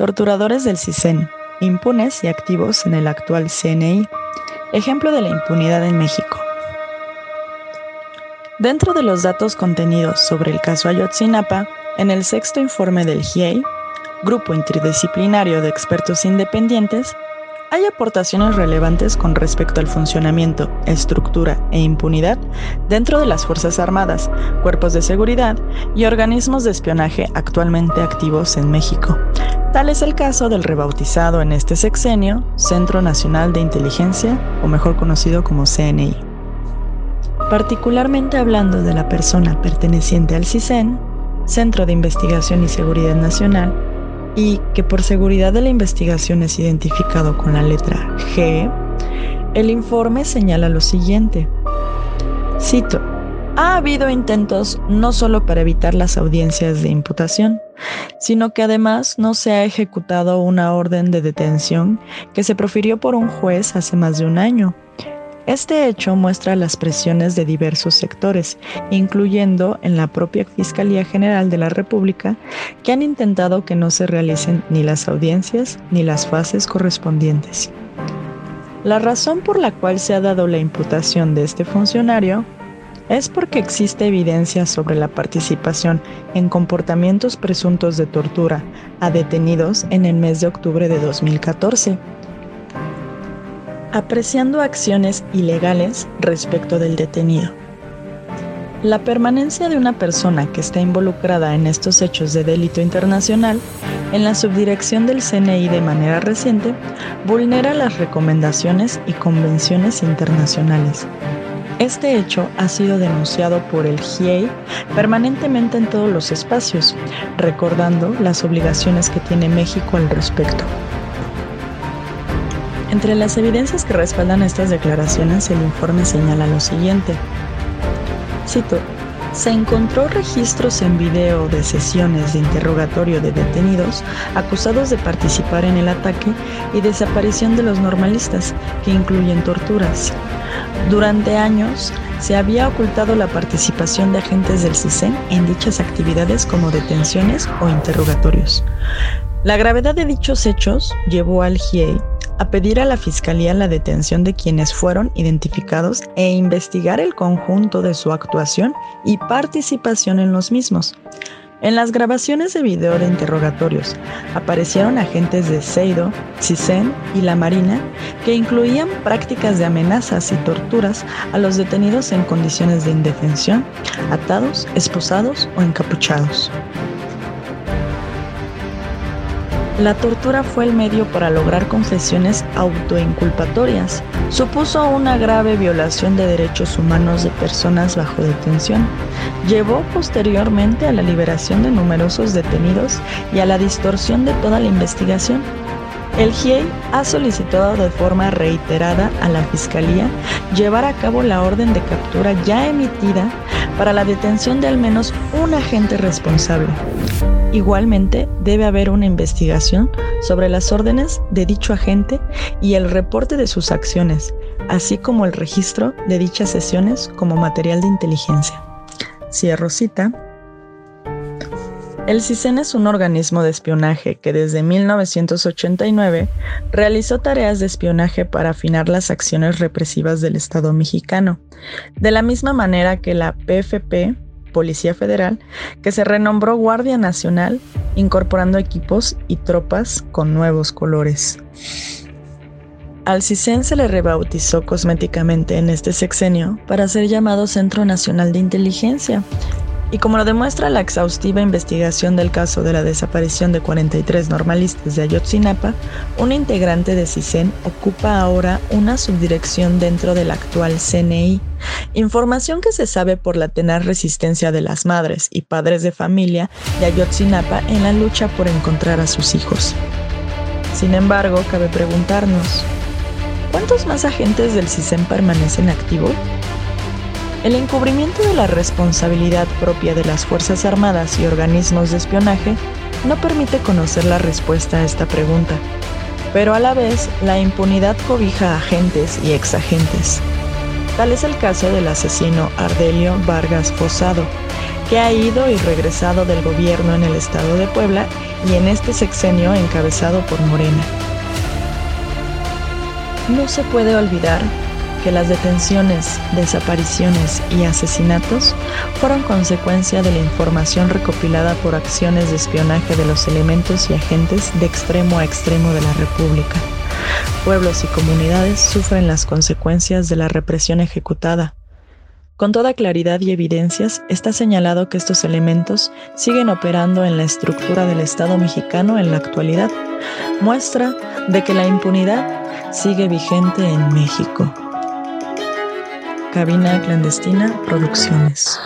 Torturadores del CISEN, impunes y activos en el actual CNI. Ejemplo de la impunidad en México. Dentro de los datos contenidos sobre el caso Ayotzinapa, en el sexto informe del GIEI, Grupo Interdisciplinario de Expertos Independientes, hay aportaciones relevantes con respecto al funcionamiento, estructura e impunidad dentro de las Fuerzas Armadas, cuerpos de seguridad y organismos de espionaje actualmente activos en México. Tal es el caso del rebautizado en este sexenio Centro Nacional de Inteligencia, o mejor conocido como CNI. Particularmente hablando de la persona perteneciente al CISEN, Centro de Investigación y Seguridad Nacional, y que por seguridad de la investigación es identificado con la letra G, el informe señala lo siguiente. Cito, ha habido intentos no solo para evitar las audiencias de imputación, sino que además no se ha ejecutado una orden de detención que se profirió por un juez hace más de un año este hecho muestra las presiones de diversos sectores, incluyendo en la propia Fiscalía General de la República, que han intentado que no se realicen ni las audiencias ni las fases correspondientes. La razón por la cual se ha dado la imputación de este funcionario es porque existe evidencia sobre la participación en comportamientos presuntos de tortura a detenidos en el mes de octubre de 2014 apreciando acciones ilegales respecto del detenido. La permanencia de una persona que está involucrada en estos hechos de delito internacional en la subdirección del CNI de manera reciente vulnera las recomendaciones y convenciones internacionales. Este hecho ha sido denunciado por el GIEI permanentemente en todos los espacios, recordando las obligaciones que tiene México al respecto. Entre las evidencias que respaldan estas declaraciones, el informe señala lo siguiente. Cito, se encontró registros en video de sesiones de interrogatorio de detenidos acusados de participar en el ataque y desaparición de los normalistas, que incluyen torturas. Durante años, se había ocultado la participación de agentes del CISEN en dichas actividades como detenciones o interrogatorios. La gravedad de dichos hechos llevó al GIEI a pedir a la Fiscalía la detención de quienes fueron identificados e investigar el conjunto de su actuación y participación en los mismos. En las grabaciones de video de interrogatorios aparecieron agentes de Seido, CISEN y la Marina que incluían prácticas de amenazas y torturas a los detenidos en condiciones de indefensión, atados, esposados o encapuchados. La tortura fue el medio para lograr confesiones autoinculpatorias. Supuso una grave violación de derechos humanos de personas bajo detención. Llevó posteriormente a la liberación de numerosos detenidos y a la distorsión de toda la investigación. El GIEI ha solicitado de forma reiterada a la Fiscalía llevar a cabo la orden de captura ya emitida para la detención de al menos un agente responsable. Igualmente, debe haber una investigación sobre las órdenes de dicho agente y el reporte de sus acciones, así como el registro de dichas sesiones como material de inteligencia. Cierro cita. El CISEN es un organismo de espionaje que desde 1989 realizó tareas de espionaje para afinar las acciones represivas del Estado mexicano, de la misma manera que la PFP Policía Federal, que se renombró Guardia Nacional, incorporando equipos y tropas con nuevos colores. Al CISEN se le rebautizó cosméticamente en este sexenio para ser llamado Centro Nacional de Inteligencia, y como lo demuestra la exhaustiva investigación del caso de la desaparición de 43 normalistas de Ayotzinapa, un integrante de CISEN ocupa ahora una subdirección dentro del actual CNI, información que se sabe por la tenaz resistencia de las madres y padres de familia de Ayotzinapa en la lucha por encontrar a sus hijos. Sin embargo, cabe preguntarnos, ¿cuántos más agentes del CISEN permanecen activos? El encubrimiento de la responsabilidad propia de las Fuerzas Armadas y organismos de espionaje no permite conocer la respuesta a esta pregunta, pero a la vez la impunidad cobija a agentes y exagentes. Tal es el caso del asesino Ardelio Vargas Fosado, que ha ido y regresado del gobierno en el estado de Puebla y en este sexenio encabezado por Morena. No se puede olvidar que las detenciones, desapariciones y asesinatos fueron consecuencia de la información recopilada por acciones de espionaje de los elementos y agentes de extremo a extremo de la República. Pueblos y comunidades sufren las consecuencias de la represión ejecutada. Con toda claridad y evidencias está señalado que estos elementos siguen operando en la estructura del Estado mexicano en la actualidad, muestra de que la impunidad sigue vigente en México. Cabina Clandestina Producciones.